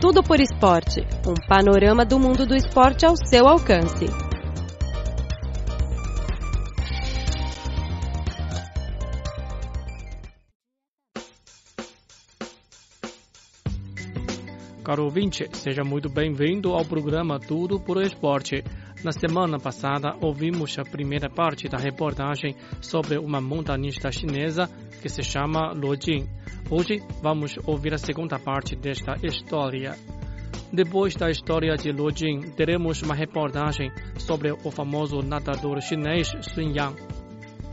Tudo por Esporte um panorama do mundo do esporte ao seu alcance. Caro ouvinte, seja muito bem-vindo ao programa Tudo por Esporte. Na semana passada, ouvimos a primeira parte da reportagem sobre uma montanista chinesa que se chama Luo Jing. Hoje vamos ouvir a segunda parte desta história. Depois da história de Luo Jing, teremos uma reportagem sobre o famoso nadador chinês Sun Yang.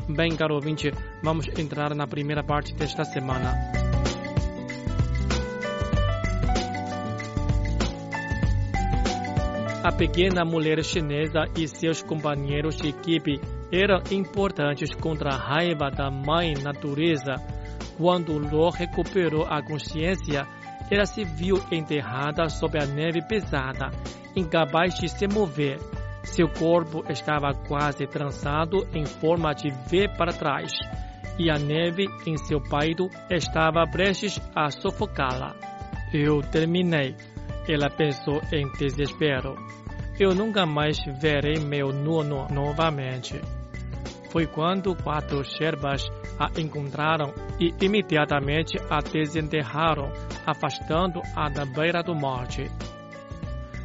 Bem, caro ouvinte, vamos entrar na primeira parte desta semana. A pequena mulher chinesa e seus companheiros de equipe eram importantes contra a raiva da mãe natureza. Quando Luo recuperou a consciência, ela se viu enterrada sob a neve pesada, incapaz de se mover. Seu corpo estava quase trançado em forma de V para trás, e a neve em seu peito estava prestes a sufocá-la. Eu terminei. Ela pensou em desespero. Eu nunca mais verei meu nono novamente. Foi quando quatro Sherbas a encontraram e imediatamente a desenterraram, afastando-a da beira do morte.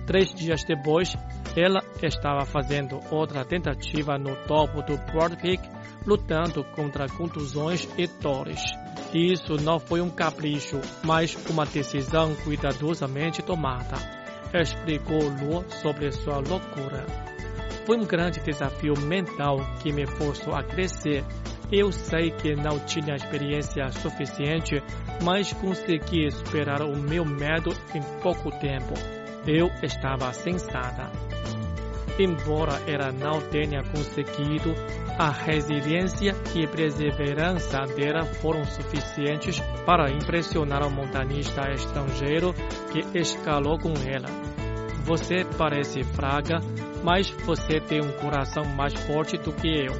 Três dias depois, ela estava fazendo outra tentativa no topo do Broad Peak, lutando contra contusões e dores. Isso não foi um capricho, mas uma decisão cuidadosamente tomada explicou Luo sobre sua loucura. Foi um grande desafio mental que me forçou a crescer. Eu sei que não tinha experiência suficiente, mas consegui superar o meu medo em pouco tempo. Eu estava sensata. Embora ela não tenha conseguido, a resiliência e perseverança dela foram suficientes para impressionar o montanista estrangeiro que escalou com ela. Você parece fraca, mas você tem um coração mais forte do que eu.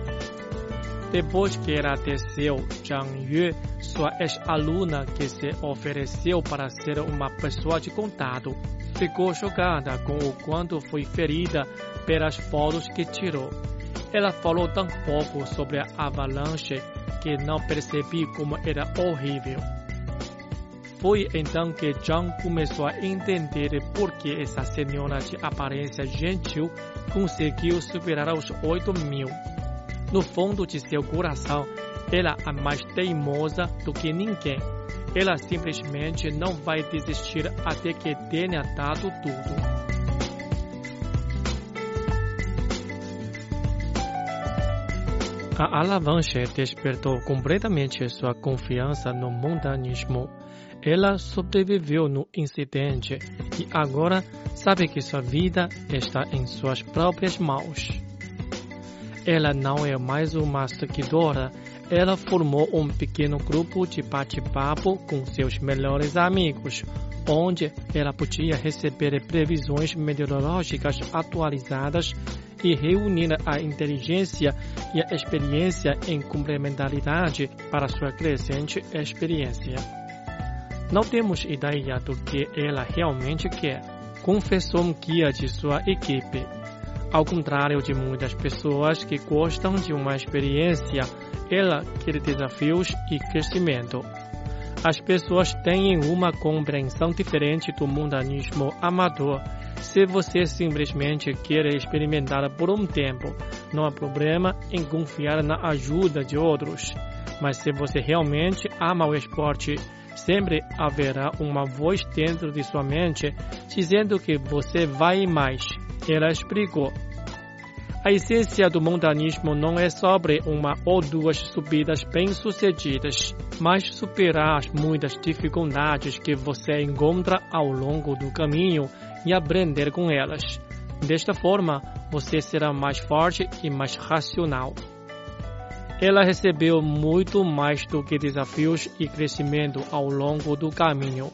Depois que ela desceu, Zhang Yue, sua ex-aluna que se ofereceu para ser uma pessoa de contato, ficou chocada com o quanto foi ferida pelas fotos que tirou. Ela falou tão pouco sobre a avalanche que não percebi como era horrível. Foi então que John começou a entender por que essa senhora de aparência gentil conseguiu superar os oito mil. No fundo de seu coração, ela é mais teimosa do que ninguém. Ela simplesmente não vai desistir até que tenha dado tudo. A alavanche despertou completamente sua confiança no montanismo. Ela sobreviveu no incidente e agora sabe que sua vida está em suas próprias mãos. Ela não é mais uma seguidora, ela formou um pequeno grupo de bate-papo com seus melhores amigos, onde ela podia receber previsões meteorológicas atualizadas e reunir a inteligência e a experiência em complementaridade para sua crescente experiência. Não temos ideia do que ela realmente quer, confessou guia de sua equipe. Ao contrário de muitas pessoas que gostam de uma experiência, ela quer desafios e crescimento. As pessoas têm uma compreensão diferente do mundanismo amador se você simplesmente quer experimentar por um tempo, não há problema em confiar na ajuda de outros. Mas se você realmente ama o esporte, sempre haverá uma voz dentro de sua mente dizendo que você vai mais. Ela explicou. A essência do montanismo não é sobre uma ou duas subidas bem-sucedidas, mas superar as muitas dificuldades que você encontra ao longo do caminho e aprender com elas. Desta forma, você será mais forte e mais racional. Ela recebeu muito mais do que desafios e crescimento ao longo do caminho.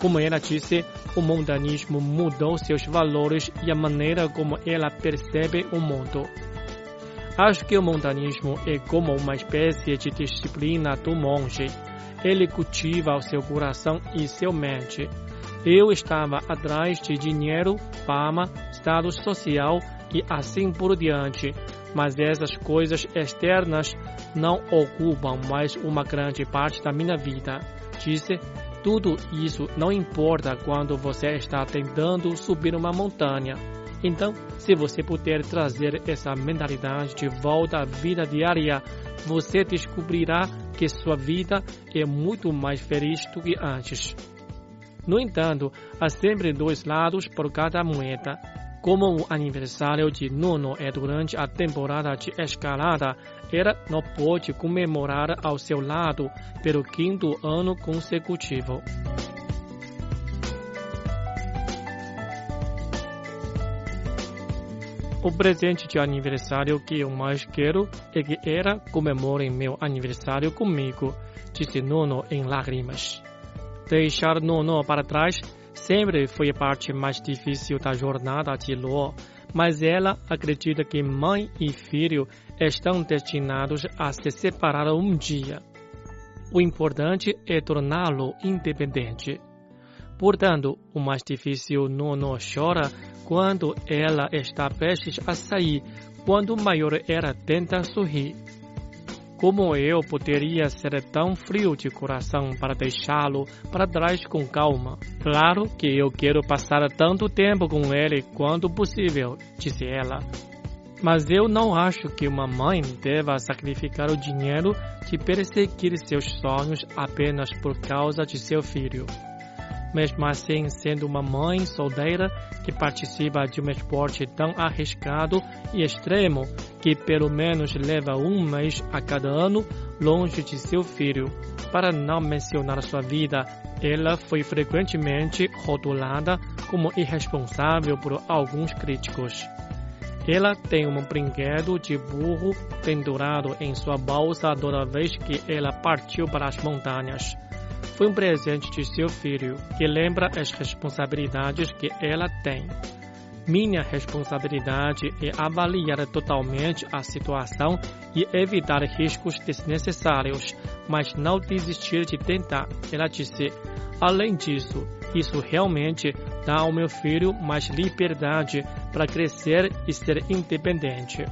Como ela disse, o montanismo mudou seus valores e a maneira como ela percebe o mundo. Acho que o montanismo é como uma espécie de disciplina do monge. Ele cultiva o seu coração e sua mente Eu estava atrás de dinheiro, fama, status social e assim por diante, mas essas coisas externas não ocupam mais uma grande parte da minha vida. Disse, tudo isso não importa quando você está tentando subir uma montanha. Então, se você puder trazer essa mentalidade de volta à vida diária, você descobrirá que sua vida é muito mais feliz do que antes. No entanto, há sempre dois lados por cada moeda. Como o aniversário de Nuno é durante a temporada de escalada, ela não pode comemorar ao seu lado pelo quinto ano consecutivo. O presente de aniversário que eu mais quero é que ela comemore meu aniversário comigo, disse Nuno em lágrimas. Deixar Nono para trás sempre foi a parte mais difícil da jornada de Luo, mas ela acredita que mãe e filho estão destinados a se separar um dia. O importante é torná-lo independente. Portanto, o mais difícil Nono chora quando ela está prestes a sair, quando o maior ela tenta sorrir. Como eu poderia ser tão frio de coração para deixá-lo para trás com calma? Claro que eu quero passar tanto tempo com ele quanto possível, disse ela. Mas eu não acho que uma mãe deva sacrificar o dinheiro de perseguir seus sonhos apenas por causa de seu filho mesmo assim sendo uma mãe solteira que participa de um esporte tão arriscado e extremo que pelo menos leva um mês a cada ano longe de seu filho. Para não mencionar sua vida, ela foi frequentemente rotulada como irresponsável por alguns críticos. Ela tem um brinquedo de burro pendurado em sua bolsa toda vez que ela partiu para as montanhas foi um presente de seu filho que lembra as responsabilidades que ela tem. Minha responsabilidade é avaliar totalmente a situação e evitar riscos desnecessários, mas não desistir de tentar, ela disse. Além disso, isso realmente dá ao meu filho mais liberdade para crescer e ser independente.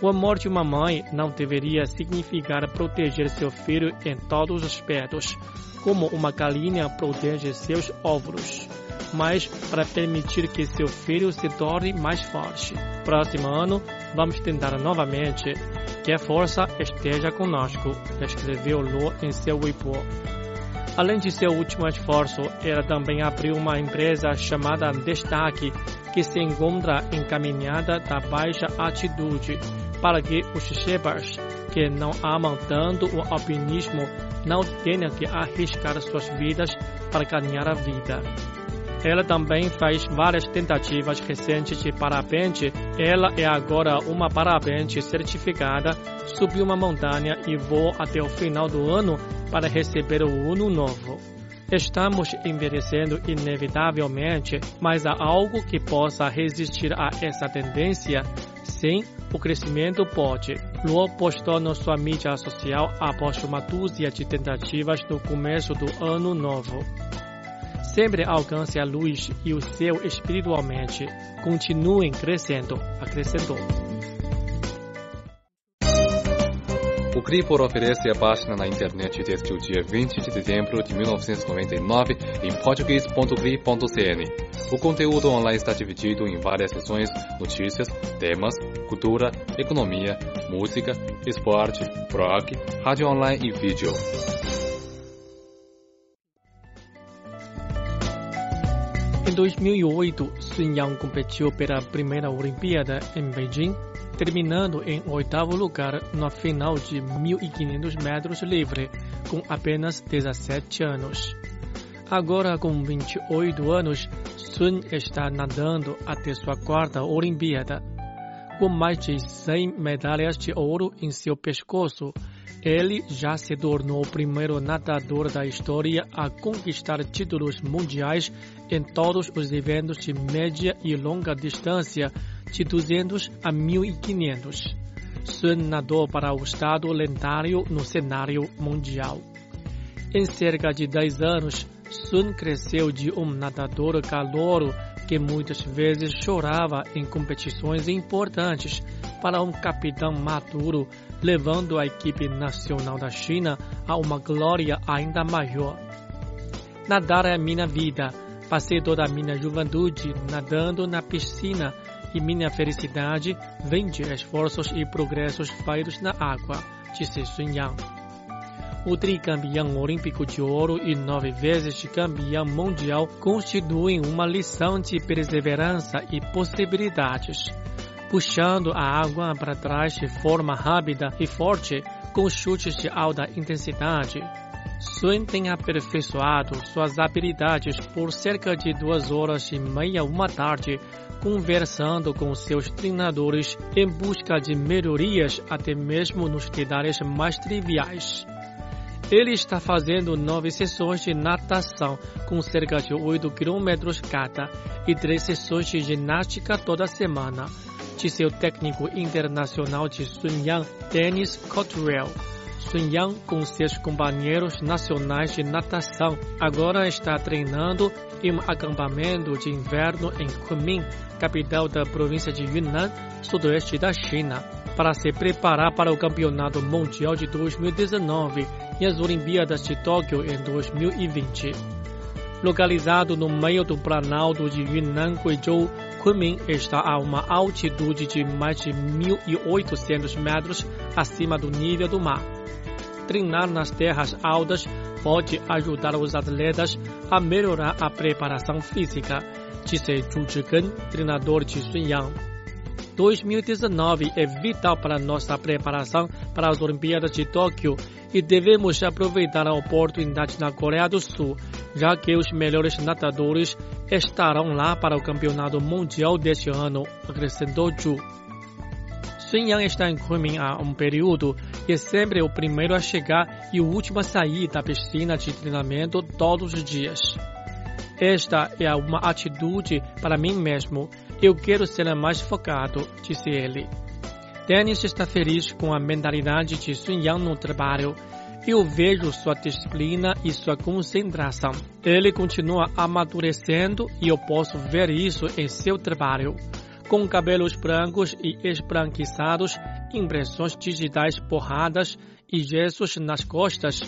O amor de uma mãe não deveria significar proteger seu filho em todos os aspectos, como uma galinha protege seus óvulos, mas para permitir que seu filho se torne mais forte. Próximo ano, vamos tentar novamente. Que a força esteja conosco, escreveu Lu em seu Weibo. Além de seu último esforço, ela também abriu uma empresa chamada Destaque, que se encontra encaminhada da baixa atitude, para que os Shebas, que não amam tanto o alpinismo, não tenham que arriscar suas vidas para ganhar a vida. Ela também faz várias tentativas recentes de parapente. Ela é agora uma parapente certificada, subiu uma montanha e voou até o final do ano para receber o ano novo. Estamos envelhecendo inevitavelmente, mas há algo que possa resistir a essa tendência? Sim, o crescimento pode. Luo postou na sua mídia social após uma dúzia de tentativas no começo do ano novo. Sempre alcance a luz e o céu espiritualmente. Continuem crescendo, acrescentou. O Cripor oferece a página na internet desde o dia 20 de dezembro de 1999 em português.cri.cn. O conteúdo online está dividido em várias seções, notícias, temas, cultura, economia, música, esporte, blog, rádio online e vídeo. Em 2008, Sun Yang competiu pela primeira Olimpíada em Beijing terminando em oitavo lugar na final de 1.500 metros livre, com apenas 17 anos. Agora, com 28 anos, Sun está nadando até sua quarta Olimpíada. Com mais de 100 medalhas de ouro em seu pescoço, ele já se tornou o primeiro nadador da história a conquistar títulos mundiais em todos os eventos de média e longa distância de 200 a 1500. Sun nadou para o estado lendário no cenário mundial. Em cerca de 10 anos, Sun cresceu de um nadador calouro que muitas vezes chorava em competições importantes para um capitão maduro, levando a equipe nacional da China a uma glória ainda maior. Nadar é minha vida. Passei toda a minha juventude nadando na piscina e minha felicidade vem de esforços e progressos feitos na água, disse Sun Yang o tricampeão olímpico de ouro e nove vezes campeão mundial constituem uma lição de perseverança e possibilidades. Puxando a água para trás de forma rápida e forte, com chutes de alta intensidade. Sun tem aperfeiçoado suas habilidades por cerca de duas horas e meia uma tarde, conversando com seus treinadores em busca de melhorias até mesmo nos detalhes mais triviais. Ele está fazendo nove sessões de natação, com cerca de 8 quilômetros cada, e três sessões de ginástica toda semana, disse o técnico internacional de Sunyang, Dennis Cottrell. Sunyang, com seus companheiros nacionais de natação, agora está treinando em um acampamento de inverno em Kunming, capital da província de Yunnan, sudoeste da China, para se preparar para o Campeonato Mundial de 2019 e as Olimpíadas de Tóquio em 2020. Localizado no meio do Planalto de Yunnan, Guizhou, Kunming está a uma altitude de mais de 1.800 metros acima do nível do mar. Treinar nas terras altas pode ajudar os atletas a melhorar a preparação física, disse Zhu Zhigen, treinador de Sun Yang. 2019 é vital para nossa preparação para as Olimpíadas de Tóquio e devemos aproveitar a oportunidade na Coreia do Sul, já que os melhores nadadores estarão lá para o Campeonato Mundial deste ano, acrescentou Zhu. Yang está em Kunming há um período e é sempre o primeiro a chegar e o último a sair da piscina de treinamento todos os dias. Esta é uma atitude para mim mesmo eu quero ser mais focado, disse ele. Dennis está feliz com a mentalidade de Sun Yang no trabalho. Eu vejo sua disciplina e sua concentração. Ele continua amadurecendo e eu posso ver isso em seu trabalho. Com cabelos brancos e esbranquiçados, impressões digitais porradas e gestos nas costas,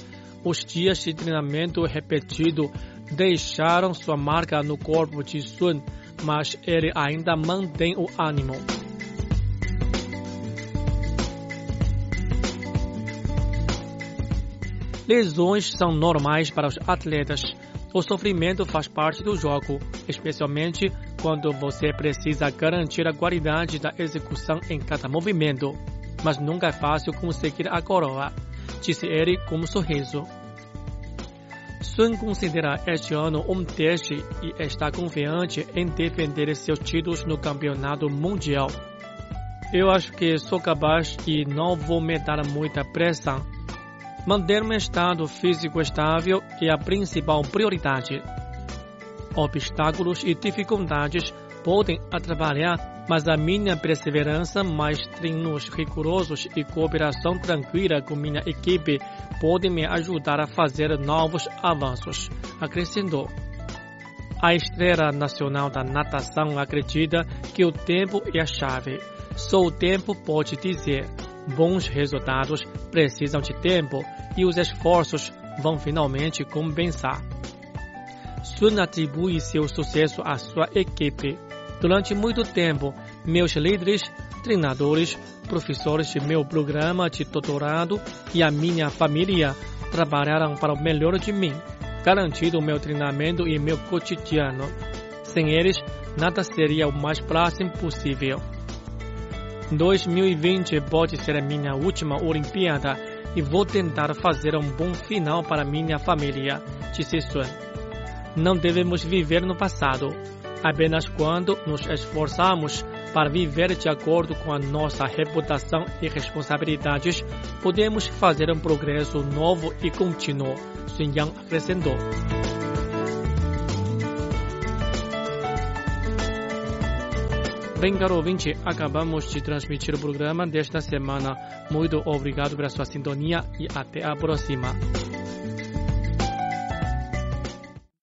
os dias de treinamento repetido deixaram sua marca no corpo de Sun mas ele ainda mantém o ânimo. Lesões são normais para os atletas. O sofrimento faz parte do jogo, especialmente quando você precisa garantir a qualidade da execução em cada movimento. Mas nunca é fácil conseguir a coroa, disse ele com um sorriso. Sun considera este ano um teste e está confiante em defender seus títulos no campeonato mundial. Eu acho que sou capaz e não vou me dar muita pressão. Manter um estado físico estável é a principal prioridade. Obstáculos e dificuldades podem atrapalhar, mas a minha perseverança, mais treinos rigorosos e cooperação tranquila com minha equipe podem me ajudar a fazer novos avanços, acrescentou. A estrela nacional da natação acredita que o tempo é a chave. Só o tempo pode dizer. Bons resultados precisam de tempo e os esforços vão finalmente compensar. Sun atribui seu sucesso à sua equipe. Durante muito tempo, meus líderes, treinadores, professores de meu programa de doutorado e a minha família trabalharam para o melhor de mim, garantindo meu treinamento e meu cotidiano. Sem eles, nada seria o mais próximo possível. 2020 pode ser a minha última Olimpíada e vou tentar fazer um bom final para minha família, disse Sun. Não devemos viver no passado. Apenas quando nos esforçamos para viver de acordo com a nossa reputação e responsabilidades, podemos fazer um progresso novo e contínuo, Sun Yang acrescentou. Bem, caro ouvinte, acabamos de transmitir o programa desta semana. Muito obrigado pela sua sintonia e até a próxima.